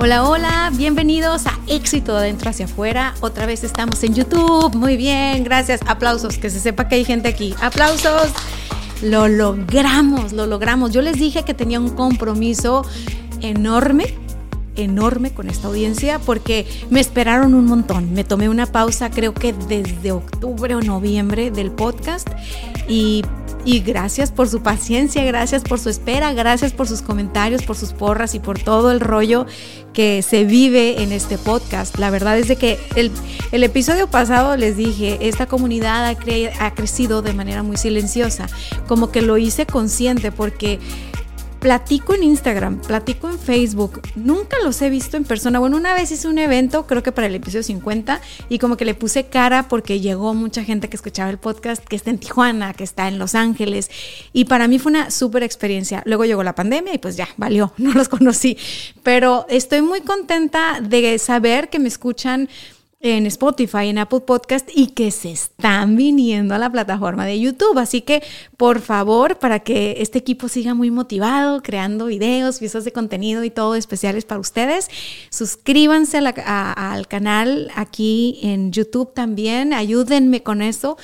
Hola, hola, bienvenidos a Éxito de Adentro hacia afuera. Otra vez estamos en YouTube. Muy bien, gracias. Aplausos, que se sepa que hay gente aquí. Aplausos. Lo logramos, lo logramos. Yo les dije que tenía un compromiso enorme enorme con esta audiencia porque me esperaron un montón. Me tomé una pausa creo que desde octubre o noviembre del podcast y y gracias por su paciencia, gracias por su espera, gracias por sus comentarios, por sus porras y por todo el rollo que se vive en este podcast. La verdad es de que el, el episodio pasado les dije, esta comunidad ha, ha crecido de manera muy silenciosa, como que lo hice consciente porque platico en Instagram, platico en Facebook, nunca los he visto en persona. Bueno, una vez hice un evento, creo que para el episodio 50, y como que le puse cara porque llegó mucha gente que escuchaba el podcast, que está en Tijuana, que está en Los Ángeles, y para mí fue una súper experiencia. Luego llegó la pandemia y pues ya, valió, no los conocí, pero estoy muy contenta de saber que me escuchan en Spotify, en Apple Podcast y que se están viniendo a la plataforma de YouTube. Así que, por favor, para que este equipo siga muy motivado, creando videos, piezas de contenido y todo especiales para ustedes, suscríbanse al canal aquí en YouTube también. Ayúdenme con eso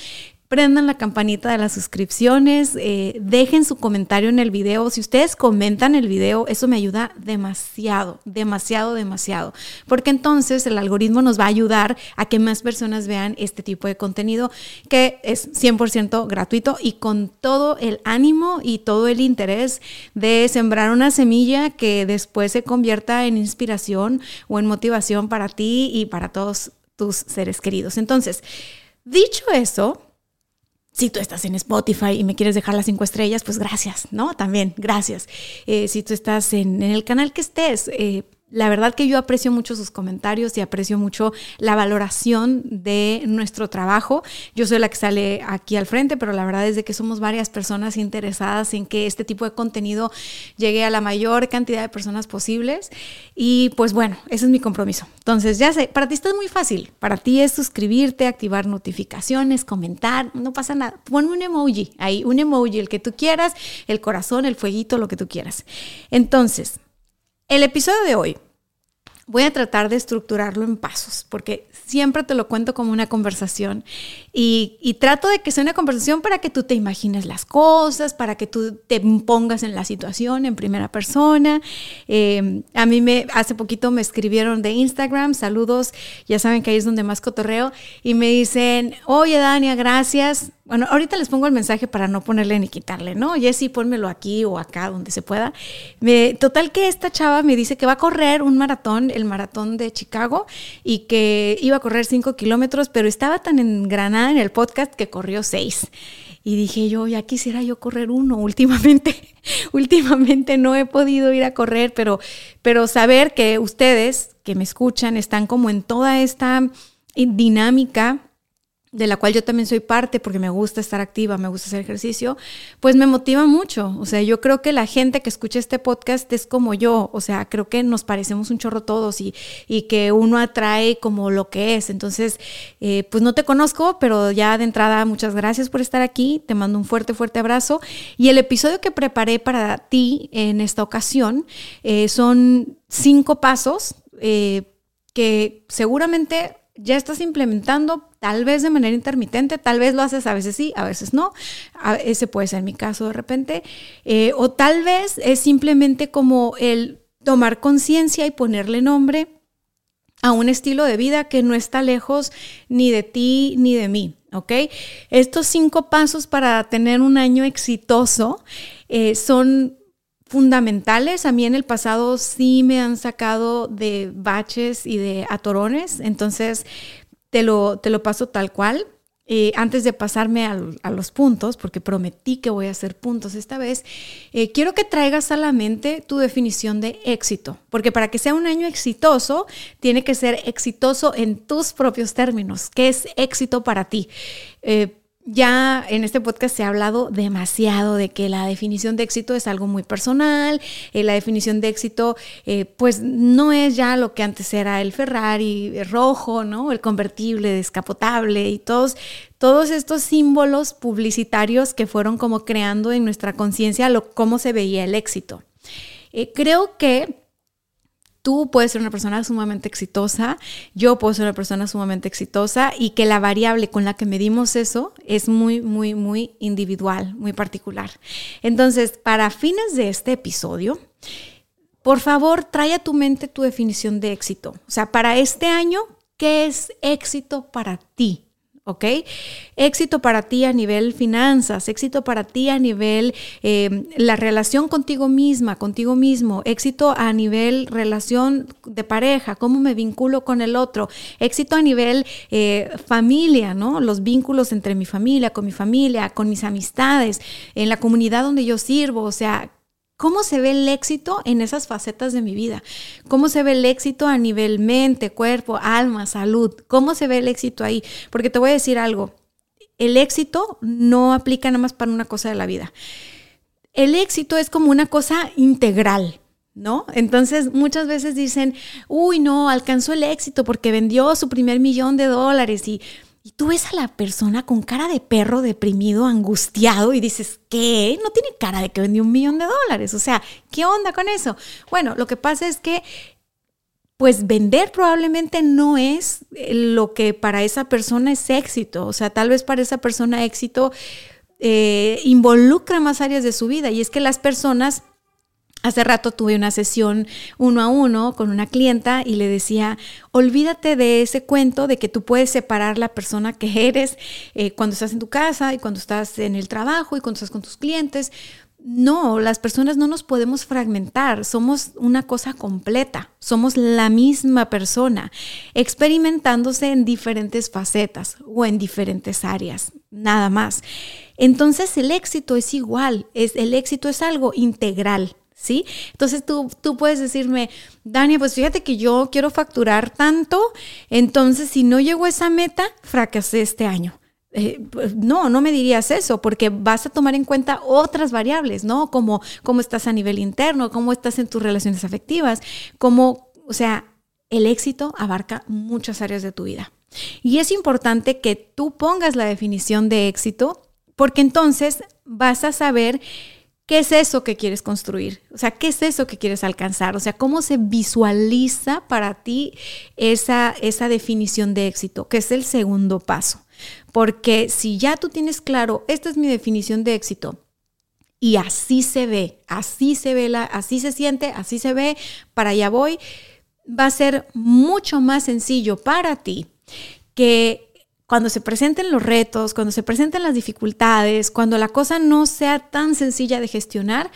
prendan la campanita de las suscripciones, eh, dejen su comentario en el video. Si ustedes comentan el video, eso me ayuda demasiado, demasiado, demasiado. Porque entonces el algoritmo nos va a ayudar a que más personas vean este tipo de contenido que es 100% gratuito y con todo el ánimo y todo el interés de sembrar una semilla que después se convierta en inspiración o en motivación para ti y para todos tus seres queridos. Entonces, dicho eso, si tú estás en Spotify y me quieres dejar las cinco estrellas, pues gracias, ¿no? También, gracias. Eh, si tú estás en, el canal que estés, eh, la verdad que yo aprecio mucho sus comentarios y aprecio mucho la valoración de nuestro trabajo. Yo soy la que sale aquí al frente, pero la verdad es que somos varias personas interesadas en que este tipo de contenido llegue a la mayor cantidad de personas posibles. Y pues bueno, ese es mi compromiso. Entonces, ya sé, para ti esto es muy fácil. Para ti es suscribirte, activar notificaciones, comentar, no pasa nada. Ponme un emoji ahí, un emoji, el que tú quieras, el corazón, el fueguito, lo que tú quieras. Entonces, el episodio de hoy voy a tratar de estructurarlo en pasos, porque siempre te lo cuento como una conversación y, trato de que sea una conversación para que tú te imagines las cosas, para que tú te pongas en la situación en primera persona. Eh, a mí me hace poquito me escribieron de Instagram, saludos, ya saben que ahí es donde más cotorreo, y me dicen, oye Dania, gracias. Bueno, ahorita les pongo el mensaje para no ponerle ni quitarle, ¿no? Jessy, pónmelo aquí o acá, donde se pueda. Me, total que esta chava me dice que va a correr un maratón, el maratón de Chicago, y que iba a correr cinco kilómetros, pero estaba tan engranada en el podcast que corrió seis. Y dije yo, ya quisiera yo correr uno. Últimamente, últimamente no he podido ir a correr, pero, pero saber que ustedes que me escuchan están como en toda esta dinámica de la cual yo también soy parte porque me gusta estar activa, me gusta hacer ejercicio, pues me motiva mucho. O sea, yo creo que la gente que escucha este podcast es como yo, o sea, creo que nos parecemos un chorro todos y, y que uno atrae como lo que es. Entonces, eh, pues no te conozco, pero ya de entrada muchas gracias por estar aquí, te mando un fuerte, fuerte abrazo. Y el episodio que preparé para ti en esta ocasión eh, son cinco pasos eh, que seguramente ya estás implementando, tal vez de manera intermitente, tal vez lo haces a veces sí, a veces no, ese puede ser mi caso de repente, eh, o tal vez es simplemente como el tomar conciencia y ponerle nombre a un estilo de vida que no está lejos ni de ti ni de mí, ¿ok? Estos cinco pasos para tener un año exitoso eh, son fundamentales. A mí en el pasado sí me han sacado de baches y de atorones, entonces te lo, te lo paso tal cual. Eh, antes de pasarme a, los puntos, porque prometí que voy a hacer puntos esta vez, eh, quiero que traigas a la mente tu definición de éxito, porque para que sea un año exitoso, tiene que ser exitoso en tus propios términos. ¿Qué es éxito para ti? Eh, ya en este podcast se ha hablado demasiado de que la definición de éxito es algo muy personal, eh, la definición de éxito eh, pues no es ya lo que antes era el Ferrari rojo, ¿no? El convertible descapotable y todos, todos estos símbolos publicitarios que fueron como creando en nuestra conciencia cómo se veía el éxito. Eh, creo que tú puedes ser una persona sumamente exitosa, yo puedo ser una persona sumamente exitosa y que la variable con la que medimos eso es muy, muy, muy individual, muy particular. Entonces, para fines de este episodio, por favor, trae a tu mente tu definición de éxito. O sea, para este año, ¿qué es éxito para ti? ¿Ok? Éxito para ti a nivel finanzas, éxito para ti a nivel eh, la relación contigo misma, contigo mismo, éxito a nivel relación de pareja, cómo me vinculo con el otro, éxito a nivel eh, familia, ¿no? Los vínculos entre mi familia, con mi familia, con mis amistades, en la comunidad donde yo sirvo, o sea, ¿Cómo se ve el éxito en esas facetas de mi vida? ¿Cómo se ve el éxito a nivel mente, cuerpo, alma, salud? ¿Cómo se ve el éxito ahí? Porque te voy a decir algo, el éxito no aplica nada más para una cosa de la vida. El éxito es como una cosa integral. ¿No? Entonces muchas veces dicen, uy, no, alcanzó el éxito porque vendió su primer millón de dólares y y tú ves a la persona con cara de perro deprimido, angustiado y dices, ¿qué? No tiene cara de que vendió un millón de dólares. O sea, ¿qué onda con eso? Bueno, lo que pasa es que pues vender probablemente no es eh, lo que para esa persona es éxito. O sea, tal vez para esa persona éxito eh, involucra más áreas de su vida. Y es que las personas Hace rato tuve una sesión uno a uno con una clienta y le decía, olvídate de ese cuento de que tú puedes separar la persona que eres eh, cuando estás en tu casa y cuando estás en el trabajo y cuando estás con tus clientes. No, las personas no nos podemos fragmentar, somos una cosa completa, somos la misma persona, experimentándose en diferentes facetas o en diferentes áreas, nada más. Entonces el éxito es igual, es, el éxito es algo integral, ¿sí? Entonces tú, tú puedes decirme, Dani, pues fíjate que yo quiero facturar tanto, entonces si no llego a esa meta, fracasé este año. Eh, pues, no, no me dirías eso, porque vas a tomar en cuenta otras variables, ¿no? Como cómo estás a nivel interno, cómo estás en tus relaciones afectivas, cómo, o sea, el éxito abarca muchas áreas de tu vida. Y es importante que tú pongas la definición de éxito, porque entonces vas a saber ¿Qué es eso que quieres construir? O sea, ¿qué es eso que quieres alcanzar? O sea, ¿cómo se visualiza para ti esa, esa definición de éxito? Que es el segundo paso. Porque si ya tú tienes claro, esta es mi definición de éxito, y así se ve, así se ve, la, así se siente, así se ve, para allá voy, va a ser mucho más sencillo para ti que cuando se presenten los retos, cuando se presenten las dificultades, cuando la cosa no sea tan sencilla de gestionar,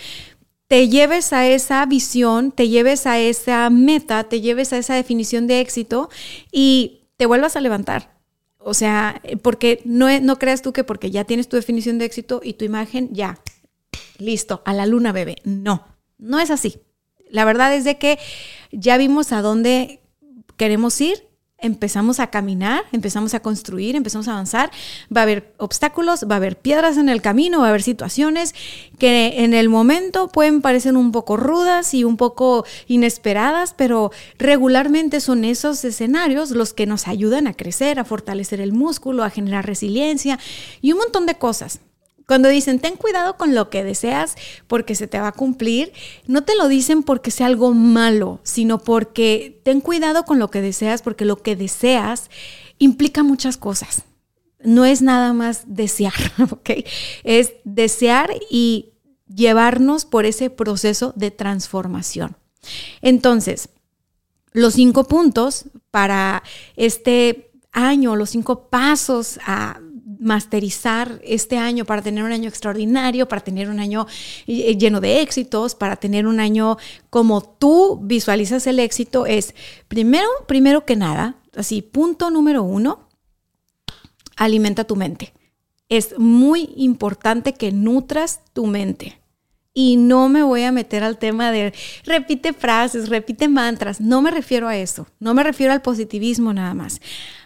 te lleves a esa visión, te lleves a esa meta, te lleves a esa definición de éxito y te vuelvas a levantar. O sea, porque no, no creas tú que porque ya tienes tu definición de éxito y tu imagen, ya, listo, a la luna, bebé. No, no es así. La verdad es de que ya vimos a dónde queremos ir, empezamos a caminar, empezamos a construir, empezamos a avanzar, va a haber obstáculos, va a haber piedras en el camino, va a haber situaciones que en el momento pueden parecer un poco rudas y un poco inesperadas, pero regularmente son esos escenarios los que nos ayudan a crecer, a fortalecer el músculo, a generar resiliencia y un montón de cosas. Cuando dicen, ten cuidado con lo que deseas porque se te va a cumplir, no te lo dicen porque sea algo malo, sino porque ten cuidado con lo que deseas porque lo que deseas implica muchas cosas. No es nada más desear, ¿ok? Es desear y llevarnos por ese proceso de transformación. Entonces, los cinco puntos para este año, los cinco pasos a masterizar este año para tener un año extraordinario, para tener un año eh, lleno de éxitos, para tener un año como tú visualizas el éxito, es primero, primero que nada, así, punto número uno, alimenta tu mente. Es muy importante que nutras tu mente. Y no me voy a meter al tema de repite frases, repite mantras. No me refiero a eso. No me refiero al positivismo nada más.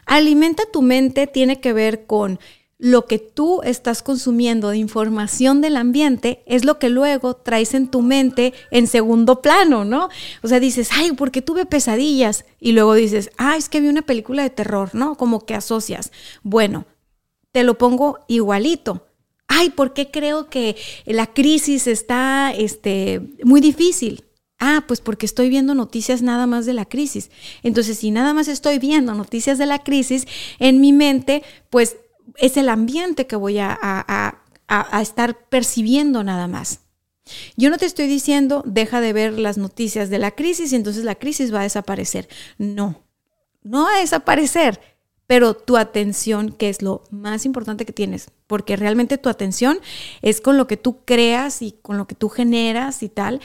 Alimenta tu mente tiene que ver con lo que tú estás consumiendo de información del ambiente es lo que luego traes en tu mente en segundo plano, ¿no? O sea, dices, ay, porque tuve pesadillas. Y luego dices, ah, es que vi una película de terror, ¿no? Como que asocias. Bueno, te lo pongo igualito. Ay, ¿por qué creo que la crisis está este, muy difícil? Ah, pues porque estoy viendo noticias nada más de la crisis. Entonces, si nada más estoy viendo noticias de la crisis, en mi mente, pues es el ambiente que voy a, a, estar percibiendo nada más. Yo no te estoy diciendo, deja de ver las noticias de la crisis y entonces la crisis va a desaparecer. No, no va a desaparecer, pero tu atención, que es lo más importante que tienes, porque realmente tu atención es con lo que tú creas y con lo que tú generas y tal,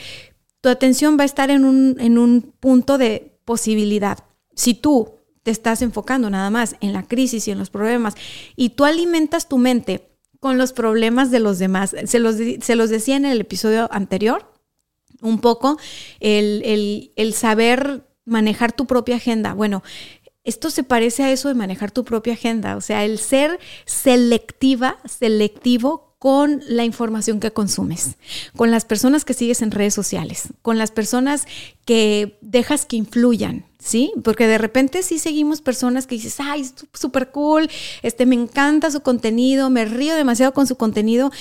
tu atención va a estar en un, en un punto de posibilidad. Si tú te estás enfocando nada más en la crisis y en los problemas y tú alimentas tu mente con los problemas de los demás. Se los, se los decía en el episodio anterior, un poco, el, el saber manejar tu propia agenda. Bueno, esto se parece a eso de manejar tu propia agenda, o sea, el ser selectiva, selectivo con la información que consumes, con las personas que sigues en redes sociales, con las personas que dejas que influyan, ¿sí? Porque de repente sí seguimos personas que dices, ay, súper cool, este, me encanta su contenido, me río demasiado con su contenido,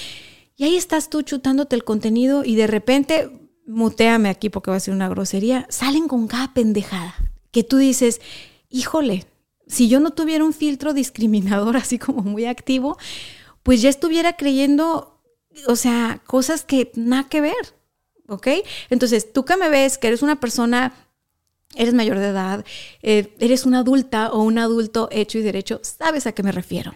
y ahí estás tú chutándote el contenido y de repente, muteame aquí porque va a ser una grosería, salen con cada pendejada, que tú dices, híjole, si yo no tuviera un filtro discriminador así como muy activo, pues ya estuviera creyendo, o sea, cosas que nada que ver, ¿ok? Entonces, tú que me ves, que eres una persona, eres mayor de edad, eh, eres una adulta o un adulto hecho y derecho, sabes a qué me refiero.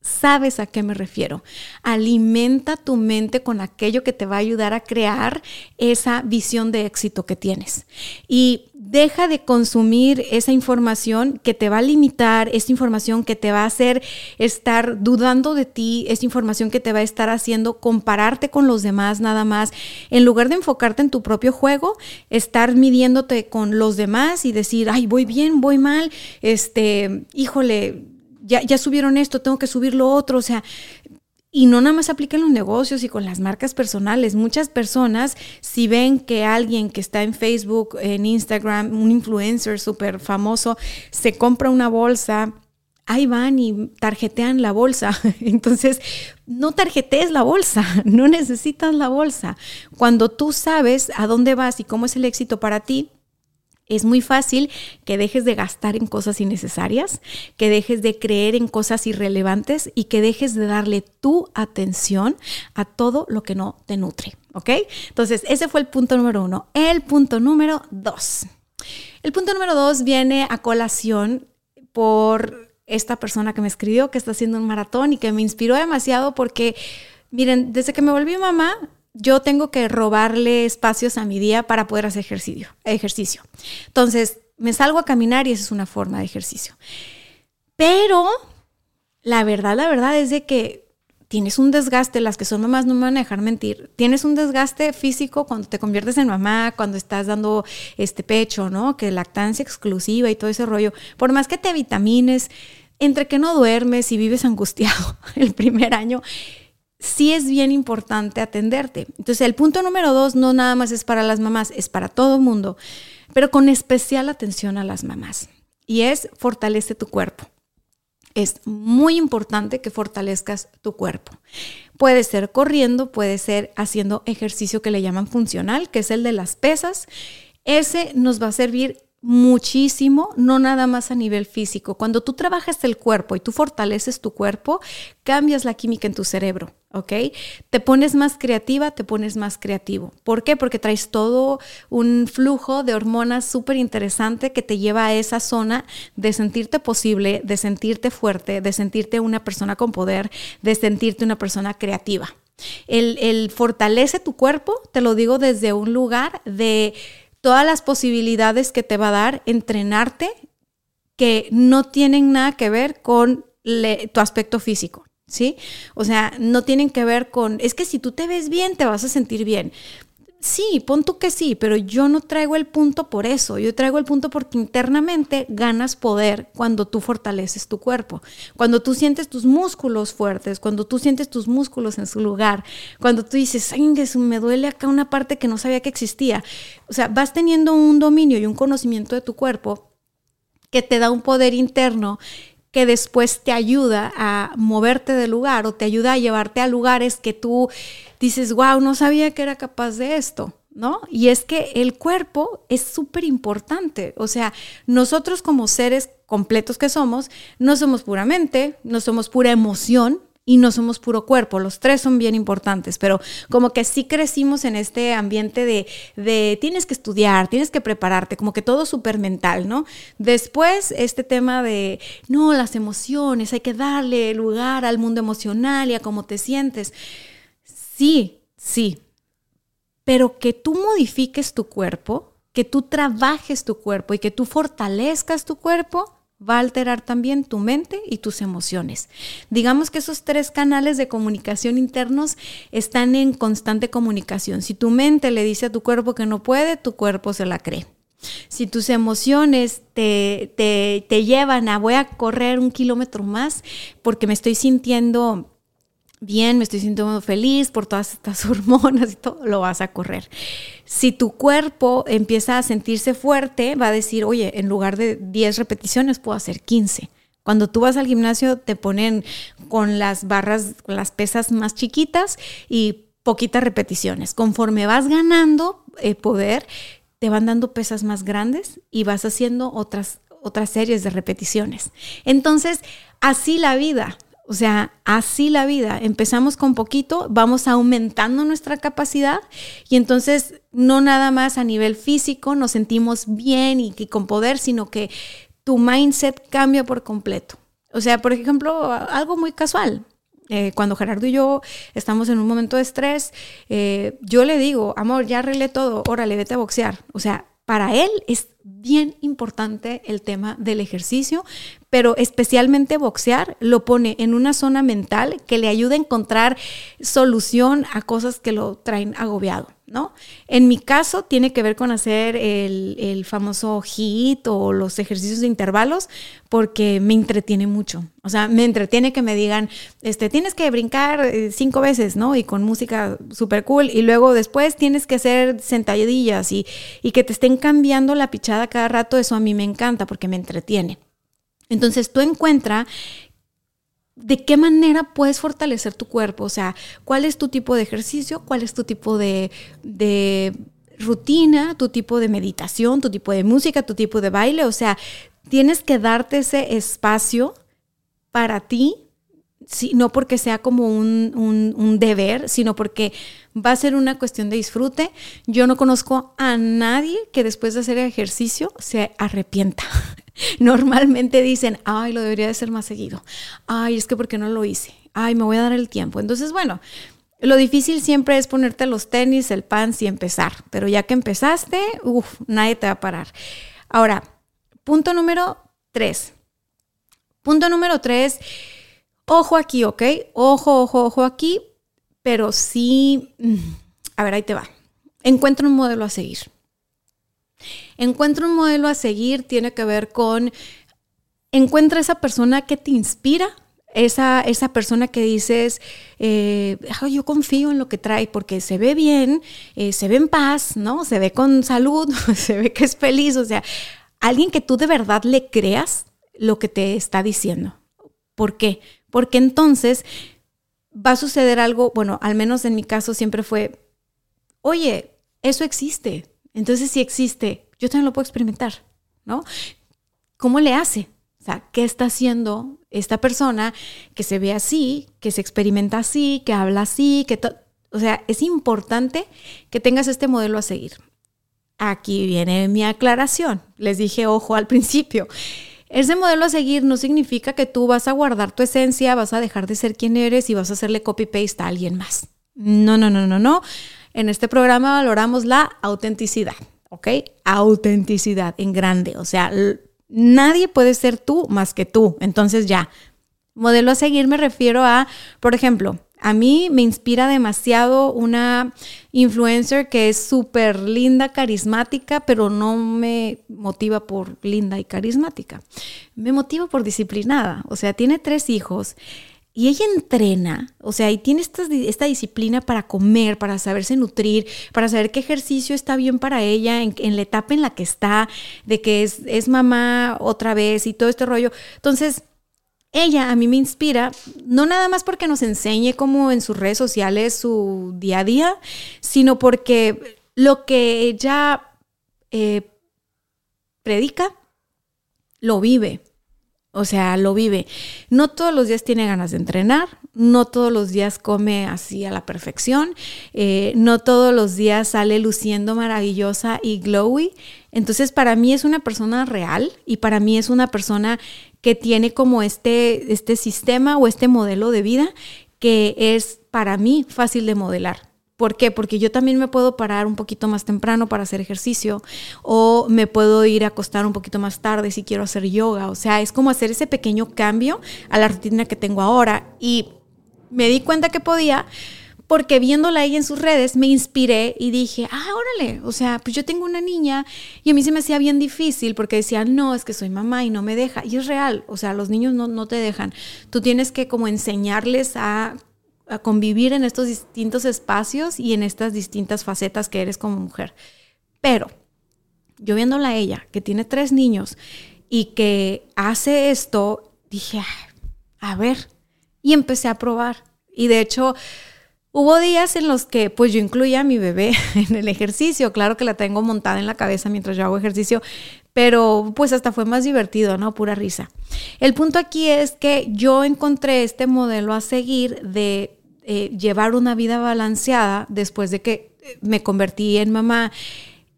Sabes a qué me refiero. Alimenta tu mente con aquello que te va a ayudar a crear esa visión de éxito que tienes. Y deja de consumir esa información que te va a limitar, esa información que te va a hacer estar dudando de ti, esa información que te va a estar haciendo compararte con los demás nada más. En lugar de enfocarte en tu propio juego, estar midiéndote con los demás y decir, ay, voy bien, voy mal, este, híjole ya, subieron esto, tengo que subir lo otro, o sea, y no nada más aplica en los negocios y con las marcas personales. Muchas personas, si ven que alguien que está en Facebook, en Instagram, un influencer súper famoso, se compra una bolsa, ahí van y tarjetean la bolsa. Entonces, no tarjetees la bolsa, no necesitas la bolsa. Cuando tú sabes a dónde vas y cómo es el éxito para ti, es muy fácil que dejes de gastar en cosas innecesarias, que dejes de creer en cosas irrelevantes y que dejes de darle tu atención a todo lo que no te nutre. ¿Ok? Entonces, ese fue el punto número uno. El punto número dos. El punto número dos viene a colación por esta persona que me escribió, que está haciendo un maratón y que me inspiró demasiado porque, miren, desde que me volví mamá, yo tengo que robarle espacios a mi día para poder hacer ejercicio. ejercicio. Entonces, me salgo a caminar y esa es una forma de ejercicio. Pero la verdad, la verdad es de que tienes un desgaste, las que son mamás no me van a dejar mentir, tienes un desgaste físico cuando te conviertes en mamá, cuando estás dando este pecho, ¿no? Que lactancia exclusiva y todo ese rollo. Por más que te vitamines, entre que no duermes y vives angustiado el primer año, sí es bien importante atenderte. Entonces, el punto número dos no nada más es para las mamás, es para todo mundo, pero con especial atención a las mamás. Y es fortalece tu cuerpo. Es muy importante que fortalezcas tu cuerpo. Puede ser corriendo, puede ser haciendo ejercicio que le llaman funcional, que es el de las pesas. Ese nos va a servir muchísimo, no nada más a nivel físico. Cuando tú trabajas el cuerpo y tú fortaleces tu cuerpo, cambias la química en tu cerebro, ¿ok? Te pones más creativa, te pones más creativo. ¿Por qué? Porque traes todo un flujo de hormonas súper interesante que te lleva a esa zona de sentirte posible, de sentirte fuerte, de sentirte una persona con poder, de sentirte una persona creativa. El, el fortalece tu cuerpo, te lo digo desde un lugar de todas las posibilidades que te va a dar entrenarte que no tienen nada que ver con tu aspecto físico. ¿Sí? O sea, no tienen que ver con, es que si tú te ves bien, te vas a sentir bien. Sí, pon tú que sí, pero yo no traigo el punto por eso. Yo traigo el punto porque internamente ganas poder cuando tú fortaleces tu cuerpo. Cuando tú sientes tus músculos fuertes, cuando tú sientes tus músculos en su lugar, cuando tú dices, ay, me duele acá una parte que no sabía que existía. O sea, vas teniendo un dominio y un conocimiento de tu cuerpo que te da un poder interno que después te ayuda a moverte del lugar o te ayuda a llevarte a lugares que tú dices, wow, no sabía que era capaz de esto. ¿No? Y es que el cuerpo es súper importante. O sea, nosotros como seres completos que somos, no somos puramente, no somos pura emoción, y no somos puro cuerpo. Los tres son bien importantes, pero como que sí crecimos en este ambiente de, de tienes que estudiar, tienes que prepararte, como que todo súper mental, ¿no? Después este tema de, no, las emociones, hay que darle lugar al mundo emocional y a cómo te sientes. Sí, sí, pero que tú modifiques tu cuerpo, que tú trabajes tu cuerpo y que tú fortalezcas tu cuerpo, va a alterar también tu mente y tus emociones. Digamos que esos tres canales de comunicación internos están en constante comunicación. Si tu mente le dice a tu cuerpo que no puede, tu cuerpo se la cree. Si tus emociones te, te, te llevan a voy a correr un kilómetro más porque me estoy sintiendo bien, me estoy sintiendo feliz por todas estas hormonas y todo, lo vas a correr. Si tu cuerpo empieza a sentirse fuerte, va a decir, oye, en lugar de 10 repeticiones puedo hacer 15. Cuando tú vas al gimnasio te ponen con las barras, las pesas más chiquitas y poquitas repeticiones. Conforme vas ganando eh, poder, te van dando pesas más grandes y vas haciendo otras, otras series de repeticiones. Entonces, así la vida. O sea, así la vida. Empezamos con poquito, vamos aumentando nuestra capacidad y entonces no nada más a nivel físico nos sentimos bien y, con poder, sino que tu mindset cambia por completo. O sea, por ejemplo, algo muy casual. Eh, cuando Gerardo y yo estamos en un momento de estrés, eh, yo le digo, amor, ya arreglé todo, órale, vete a boxear. O sea, para él es bien importante el tema del ejercicio, pero especialmente boxear lo pone en una zona mental que le ayuda a encontrar solución a cosas que lo traen agobiado. ¿No? En mi caso tiene que ver con hacer el, famoso HIT o los ejercicios de intervalos porque me entretiene mucho. O sea, me entretiene que me digan, este, tienes que brincar eh, cinco veces, ¿no? Y con música súper cool. Y luego después tienes que hacer sentadillas y, y que te estén cambiando la pichada cada rato. Eso a mí me encanta porque me entretiene. Entonces tú encuentra de qué manera puedes fortalecer tu cuerpo, o sea, cuál es tu tipo de ejercicio, cuál es tu tipo de, rutina, tu tipo de meditación, tu tipo de música, tu tipo de baile, o sea, tienes que darte ese espacio para ti, no porque sea como un, un, deber, sino porque va a ser una cuestión de disfrute. Yo no conozco a nadie que después de hacer ejercicio se arrepienta. Normalmente dicen, ay, lo debería de ser más seguido. Ay, es que ¿por qué no lo hice? Ay, me voy a dar el tiempo. Entonces, bueno, lo difícil siempre es ponerte los tenis, el pants y empezar. Pero ya que empezaste, uff, nadie te va a parar. Ahora, punto número tres. Punto número tres, ojo aquí, ¿ok? Ojo, ojo, ojo aquí, pero sí, mm, a ver, ahí te va. Encuentra un modelo a seguir. Encuentra un modelo a seguir, tiene que ver con, encuentra esa persona que te inspira, esa, esa persona que dices, eh, yo confío en lo que trae porque se ve bien, eh, se ve en paz, ¿no? Se ve con salud, se ve que es feliz, o sea, alguien que tú de verdad le creas lo que te está diciendo. ¿Por qué? Porque entonces va a suceder algo, bueno, al menos en mi caso siempre fue, oye, eso existe. Entonces si existe, yo también lo puedo experimentar. ¿no? ¿Cómo le hace? O sea, ¿qué está haciendo esta persona que se ve así, que se experimenta así, que habla así, que o sea, es importante que tengas este modelo a seguir. Aquí viene mi aclaración. Les dije, ojo al principio. Ese modelo a seguir no significa que tú vas a guardar tu esencia, vas a dejar de ser quien eres y vas a hacerle copy-paste a alguien más. No, no, no, no, no. En este programa valoramos la autenticidad, ¿ok? Autenticidad en grande. O sea, nadie puede ser tú más que tú. Entonces ya, modelo a seguir me refiero a, por ejemplo, a mí me inspira demasiado una influencer que es súper linda, carismática, pero no me motiva por linda y carismática. Me motiva por disciplinada. O sea, tiene tres hijos. Y ella entrena, o sea, y tiene esta, disciplina para comer, para saberse nutrir, para saber qué ejercicio está bien para ella en, la etapa en la que está, de que es, es mamá otra vez y todo este rollo. Entonces, ella a mí me inspira, no nada más porque nos enseñe como en sus redes sociales su día a día, sino porque lo que ella eh, predica, lo vive. O sea, lo vive. No todos los días tiene ganas de entrenar, no todos los días come así a la perfección, eh, no todos los días sale luciendo maravillosa y glowy. Entonces, para mí es una persona real y para mí es una persona que tiene como este, este sistema o este modelo de vida que es para mí fácil de modelar. ¿Por qué? Porque yo también me puedo parar un poquito más temprano para hacer ejercicio o me puedo ir a acostar un poquito más tarde si quiero hacer yoga. O sea, es como hacer ese pequeño cambio a la rutina que tengo ahora. Y me di cuenta que podía porque viéndola ahí en sus redes me inspiré y dije, ah, órale, o sea, pues yo tengo una niña y a mí se me hacía bien difícil porque decía, no, es que soy mamá y no me deja. Y es real, o sea, los niños no, no te dejan. Tú tienes que como enseñarles a a convivir en estos distintos espacios y en estas distintas facetas que eres como mujer. Pero yo viéndola a ella, que tiene tres niños y que hace esto, dije, a ver, y empecé a probar. Y de hecho, hubo días en los que pues yo incluía a mi bebé en el ejercicio, claro que la tengo montada en la cabeza mientras yo hago ejercicio, pero pues hasta fue más divertido, ¿no? Pura risa. El punto aquí es que yo encontré este modelo a seguir de eh, llevar una vida balanceada después de que eh, me convertí en mamá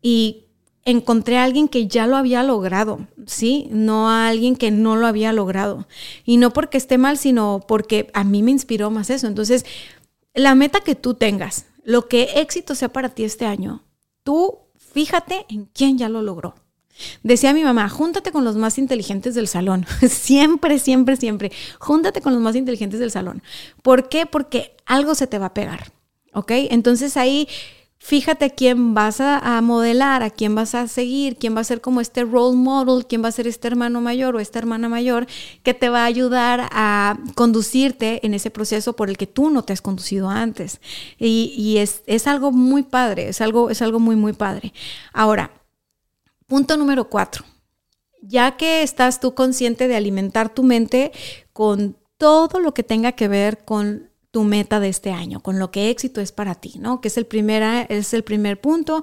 y encontré a alguien que ya lo había logrado, ¿sí? No a alguien que no lo había logrado. Y no porque esté mal, sino porque a mí me inspiró más eso. Entonces, la meta que tú tengas, lo que éxito sea para ti este año, tú fíjate en quién ya lo logró. Decía mi mamá, júntate con los más inteligentes del salón. siempre, siempre, siempre. Júntate con los más inteligentes del salón. ¿Por qué? Porque algo se te va a pegar. ¿Ok? Entonces ahí fíjate quién vas a, modelar, a quién vas a seguir, quién va a ser como este role model, quién va a ser este hermano mayor o esta hermana mayor que te va a ayudar a conducirte en ese proceso por el que tú no te has conducido antes. Y, es, es, algo muy padre, es algo, es algo muy, muy padre. Ahora, Punto número cuatro. Ya que estás tú consciente de alimentar tu mente con todo lo que tenga que ver con tu meta de este año, con lo que éxito es para ti, ¿no? Que es el, primer, es el primer punto.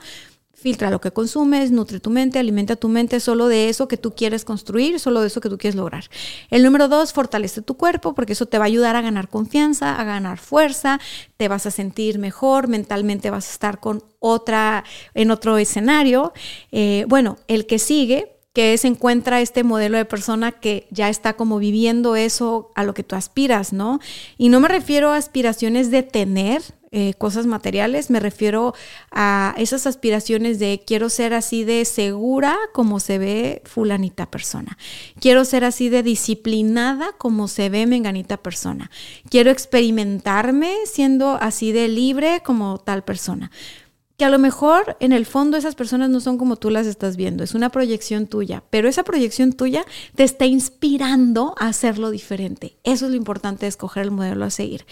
Filtra lo que consumes, nutre tu mente, alimenta tu mente solo de eso que tú quieres construir, solo de eso que tú quieres lograr. El número dos, fortalece tu cuerpo porque eso te va a ayudar a ganar confianza, a ganar fuerza, te vas a sentir mejor, mentalmente vas a estar con otra, en otro escenario. Eh, bueno, el que sigue, que se encuentra este modelo de persona que ya está como viviendo eso a lo que tú aspiras, ¿no? Y no me refiero a aspiraciones de tener eh, cosas materiales, me refiero a esas aspiraciones de quiero ser así de segura como se ve fulanita persona, quiero ser así de disciplinada como se ve menganita persona, quiero experimentarme siendo así de libre como tal persona que a lo mejor en el fondo esas personas no son como tú las estás viendo, es una proyección tuya, pero esa proyección tuya te está inspirando a hacerlo diferente. Eso es lo importante de escoger el modelo a seguir.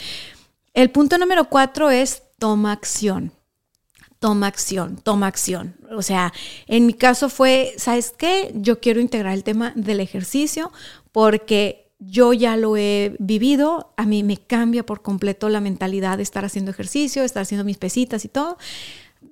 El punto número cuatro es toma acción. Toma acción, toma acción. O sea, en mi caso fue, ¿sabes qué? Yo quiero integrar el tema del ejercicio porque yo ya lo he vivido, a mí me cambia por completo la mentalidad de estar haciendo ejercicio, estar haciendo mis pesitas y todo.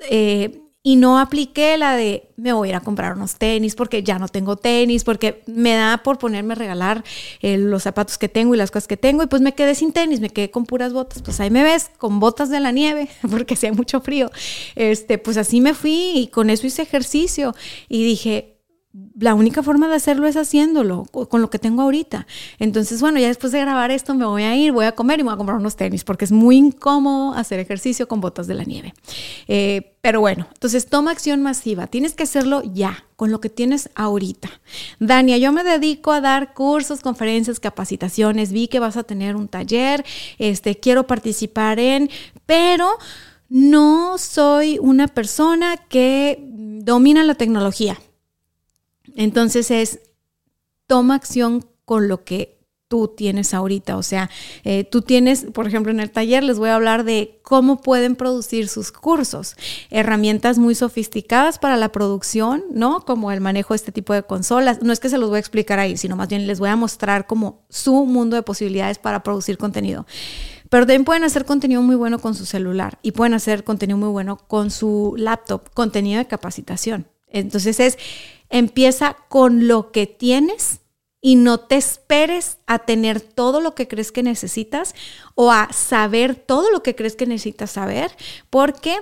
Eh, y no apliqué la de me voy a ir a comprar unos tenis porque ya no tengo tenis, porque me da por ponerme a regalar eh, los zapatos que tengo y las cosas que tengo y pues me quedé sin tenis, me quedé con puras botas, pues ahí me ves con botas de la nieve porque hacía mucho frío. Este, pues así me fui y con eso hice ejercicio y dije, la única forma de hacerlo es haciéndolo con lo que tengo ahorita. Entonces, bueno, ya después de grabar esto me voy a ir, voy a comer y voy a comprar unos tenis porque es muy incómodo hacer ejercicio con botas de la nieve. Eh, pero bueno, entonces toma acción masiva. Tienes que hacerlo ya, con lo que tienes ahorita. Dania, yo me dedico a dar cursos, conferencias, capacitaciones. Vi que vas a tener un taller, este, quiero participar en, pero no soy una persona que domina la tecnología entonces es, toma acción con lo que tú tienes ahorita. O sea, eh, tú tienes, por ejemplo, en el taller les voy a hablar de cómo pueden producir sus cursos. Herramientas muy sofisticadas para la producción, ¿no? Como el manejo de este tipo de consolas. No es que se los voy a explicar ahí, sino más bien les voy a mostrar como su mundo de posibilidades para producir contenido. Pero también pueden hacer contenido muy bueno con su celular y pueden hacer contenido muy bueno con su laptop, contenido de capacitación. Entonces es Empieza con lo que tienes y no te esperes a tener todo lo que crees que necesitas o a saber todo lo que crees que necesitas saber, porque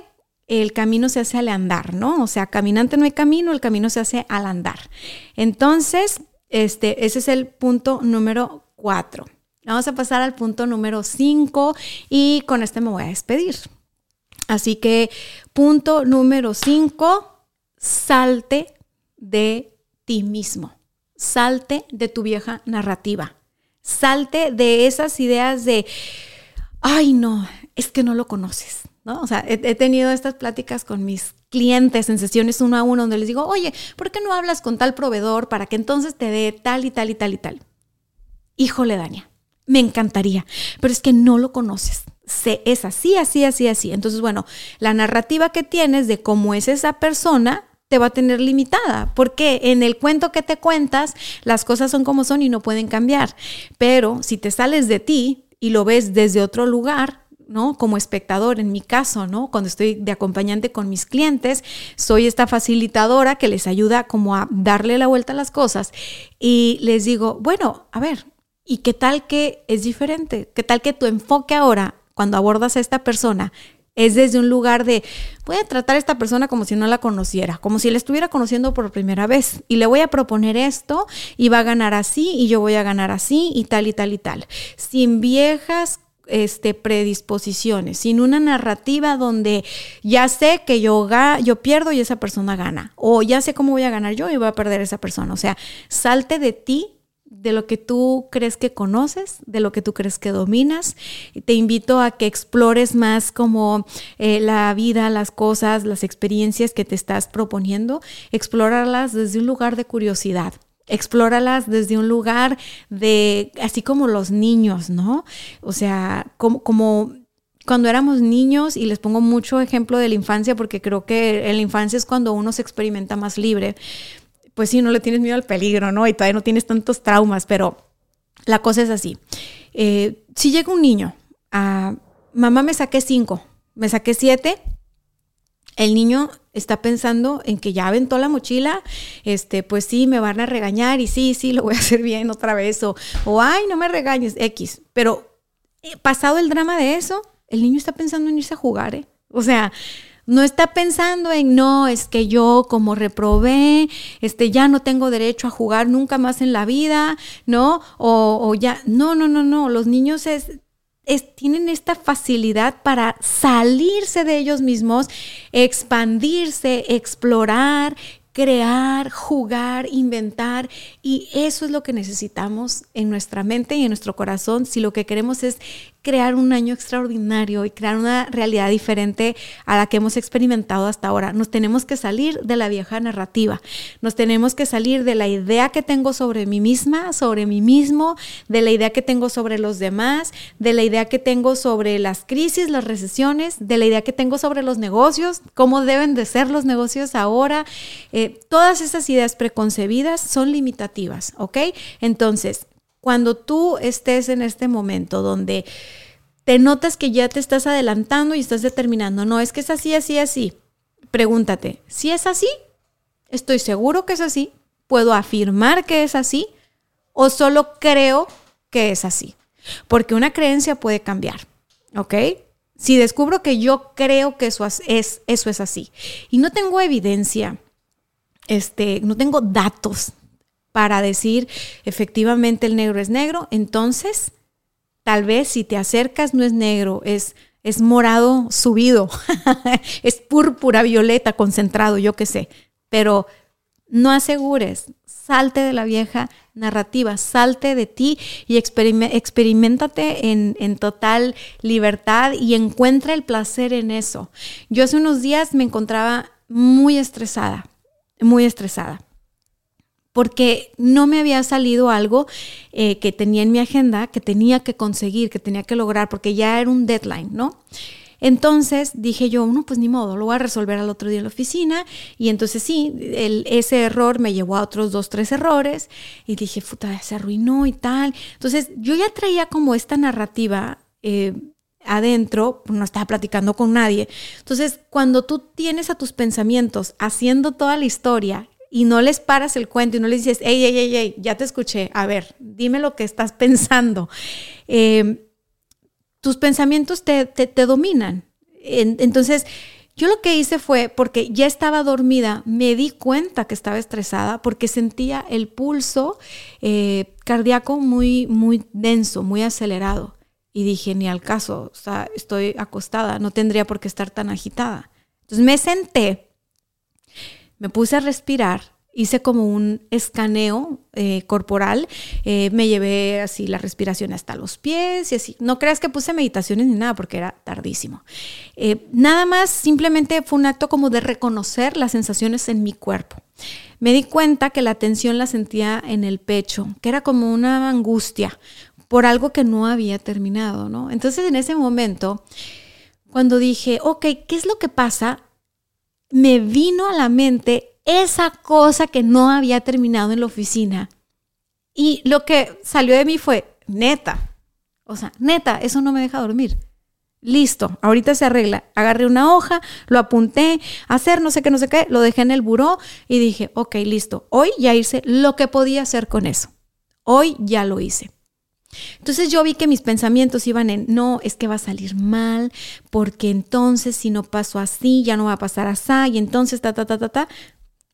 el camino se hace al andar, ¿no? O sea, caminante no hay camino, el camino se hace al andar. Entonces, este, ese es el punto número cuatro. Vamos a pasar al punto número cinco y con este me voy a despedir. Así que punto número cinco, salte de ti mismo. Salte de tu vieja narrativa. Salte de esas ideas de, ay no, es que no lo conoces. ¿No? O sea, he, tenido estas pláticas con mis clientes en sesiones uno a uno donde les digo, oye, ¿por qué no hablas con tal proveedor para que entonces te dé tal y tal y tal y tal? Híjole, Dania, me encantaría, pero es que no lo conoces. Se, es así, así, así, así. Entonces, bueno, la narrativa que tienes de cómo es esa persona te va a tener limitada, porque en el cuento que te cuentas, las cosas son como son y no pueden cambiar. Pero si te sales de ti y lo ves desde otro lugar, ¿no? Como espectador, en mi caso, ¿no? Cuando estoy de acompañante con mis clientes, soy esta facilitadora que les ayuda como a darle la vuelta a las cosas y les digo, bueno, a ver, ¿y qué tal que es diferente? ¿Qué tal que tu enfoque ahora, cuando abordas a esta persona, es desde un lugar de, voy a tratar a esta persona como si no la conociera, como si la estuviera conociendo por primera vez. Y le voy a proponer esto y va a ganar así y yo voy a ganar así y tal y tal y tal. Sin viejas este, predisposiciones, sin una narrativa donde ya sé que yo, yo pierdo y esa persona gana, o ya sé cómo voy a ganar yo y voy a perder esa persona. O sea, salte de ti de lo que tú crees que conoces, de lo que tú crees que dominas. Te invito a que explores más como eh, la vida, las cosas, las experiencias que te estás proponiendo, explorarlas desde un lugar de curiosidad. Explóralas desde un lugar de, así como los niños, ¿no? O sea, como, cuando éramos niños, y les pongo mucho ejemplo de la infancia, porque creo que la infancia es cuando uno se experimenta más libre pues sí, no le tienes miedo al peligro, ¿no? Y todavía no tienes tantos traumas, pero la cosa es así. Eh, si llega un niño, mamá me saqué cinco, me saqué siete, el niño está pensando en que ya aventó la mochila, este, pues sí, me van a regañar y sí, sí, lo voy a hacer bien otra vez, o, o ay, no me regañes, X. Pero eh, pasado el drama de eso, el niño está pensando en irse a jugar, ¿eh? O sea, no está pensando en, no, es que yo como reprobé, este, ya no tengo derecho a jugar nunca más en la vida, ¿no? O, ya, no, no, no, no, los niños es, tienen esta facilidad para salirse de ellos mismos, expandirse, explorar, crear, jugar, inventar. Y eso es lo que necesitamos en nuestra mente y en nuestro corazón si lo que queremos es crear un año extraordinario y crear una realidad diferente a la que hemos experimentado hasta ahora. Nos tenemos que salir de la vieja narrativa, nos tenemos que salir de la idea que tengo sobre mí misma, sobre mí mismo, de la idea que tengo sobre los demás, de la idea que tengo sobre las crisis, las recesiones, de la idea que tengo sobre los negocios, cómo deben de ser los negocios ahora. Eh, todas esas ideas preconcebidas son limitativas, ¿ok? Entonces, cuando tú estés en este momento donde te notas que ya te estás adelantando y estás determinando, no, es que es así, así, así. pregúntate, si es así, estoy seguro que es así, puedo afirmar que es así o solo creo que es así. Porque una creencia puede cambiar, ¿ok? Si descubro que yo creo que eso es, eso es así y no tengo evidencia, este, no tengo datos para decir efectivamente el negro es negro, entonces tal vez si te acercas no es negro, es, es morado subido, es púrpura, violeta, concentrado, yo qué sé, pero no asegures, salte de la vieja narrativa, salte de ti y experimentate en, en, total libertad y encuentra el placer en eso. Yo hace unos días me encontraba muy estresada, muy estresada porque no me había salido algo eh, que tenía en mi agenda, que tenía que conseguir, que tenía que lograr, porque ya era un deadline, ¿no? Entonces dije yo, no, pues ni modo, lo voy a resolver al otro día en la oficina. Y entonces sí, ese error me llevó a otros dos, tres errores. Y dije, puta, se arruinó y tal. Entonces yo ya traía como esta narrativa. Eh, adentro, no estaba platicando con nadie. Entonces, cuando tú tienes a tus pensamientos haciendo toda la historia y no les paras el cuento y no les dices, hey, hey, hey, hey, ya te escuché, a ver, dime lo que estás pensando. Eh, tus pensamientos te, te, dominan. entonces, yo lo que hice fue, porque ya estaba dormida, me di cuenta que estaba estresada porque sentía el pulso eh, cardíaco muy, muy denso, muy acelerado. Y dije, ni al caso, o sea, estoy acostada, no tendría por qué estar tan agitada. Entonces me senté me puse a respirar, hice como un escaneo eh, corporal, eh, me llevé así la respiración hasta los pies y así. No creas que puse meditaciones ni nada porque era tardísimo. Eh, nada más, simplemente fue un acto como de reconocer las sensaciones en mi cuerpo. Me di cuenta que la tensión la sentía en el pecho, que era como una angustia por algo que no había terminado, ¿no? Entonces en ese momento, cuando dije, ok, ¿qué es lo que pasa? Me vino a la mente esa cosa que no había terminado en la oficina. Y lo que salió de mí fue, neta, o sea, neta, eso no me deja dormir. Listo, ahorita se arregla. Agarré una hoja, lo apunté, hacer no sé qué, no sé qué, lo dejé en el buró y dije, ok, listo, hoy ya hice lo que podía hacer con eso. Hoy ya lo hice. Entonces yo vi que mis pensamientos iban en, no, es que va a salir mal, porque entonces si no paso así, ya no va a pasar así, y entonces ta, ta, ta, ta, ta.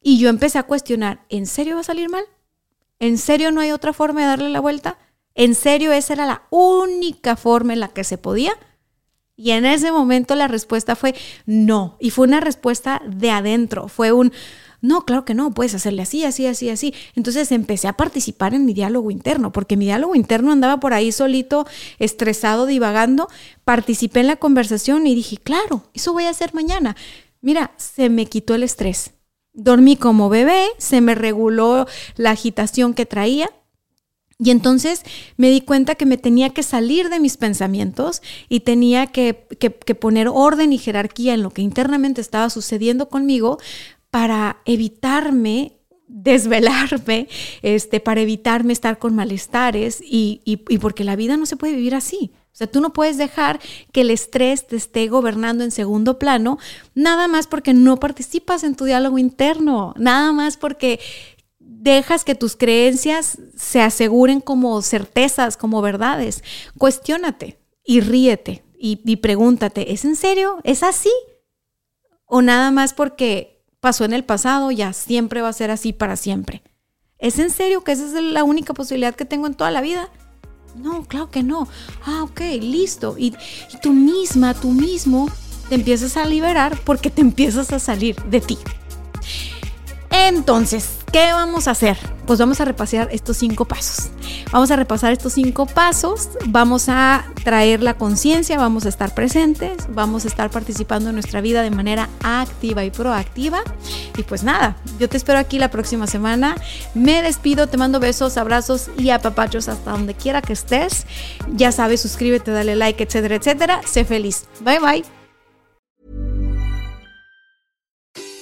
Y yo empecé a cuestionar, ¿en serio va a salir mal? ¿En serio no hay otra forma de darle la vuelta? ¿En serio esa era la única forma en la que se podía? Y en ese momento la respuesta fue no. Y fue una respuesta de adentro. Fue un, no, claro que no, puedes hacerle así, así, así, así. Entonces empecé a participar en mi diálogo interno, porque mi diálogo interno andaba por ahí solito, estresado, divagando. Participé en la conversación y dije, claro, eso voy a hacer mañana. Mira, se me quitó el estrés. Dormí como bebé, se me reguló la agitación que traía. Y entonces me di cuenta que me tenía que salir de mis pensamientos y tenía que, que, poner orden y jerarquía en lo que internamente estaba sucediendo conmigo para evitarme desvelarme, este, para evitarme estar con malestares y, y, porque la vida no se puede vivir así. O sea, tú no puedes dejar que el estrés te esté gobernando en segundo plano, nada más porque no participas en tu diálogo interno, nada más porque dejas que tus creencias se aseguren como certezas, como verdades. Cuestiónate y ríete y, y pregúntate, ¿es en serio? ¿Es así? ¿O nada más porque pasó en el pasado, ya siempre va a ser así para siempre. ¿Es en serio que esa es la única posibilidad que tengo en toda la vida? No, claro que no. Ah, ok, listo. Y, y tú misma, tú mismo, te empiezas a liberar porque te empiezas a salir de ti. Entonces, ¿qué vamos a hacer? Pues vamos a repasar estos cinco pasos. Vamos a repasar estos cinco pasos, vamos a traer la conciencia, vamos a estar presentes, vamos a estar participando en nuestra vida de manera activa y proactiva. Y pues nada, yo te espero aquí la próxima semana. Me despido, te mando besos, abrazos y apapachos hasta donde quiera que estés. Ya sabes, suscríbete, dale like, etcétera, etcétera. Sé feliz. Bye bye.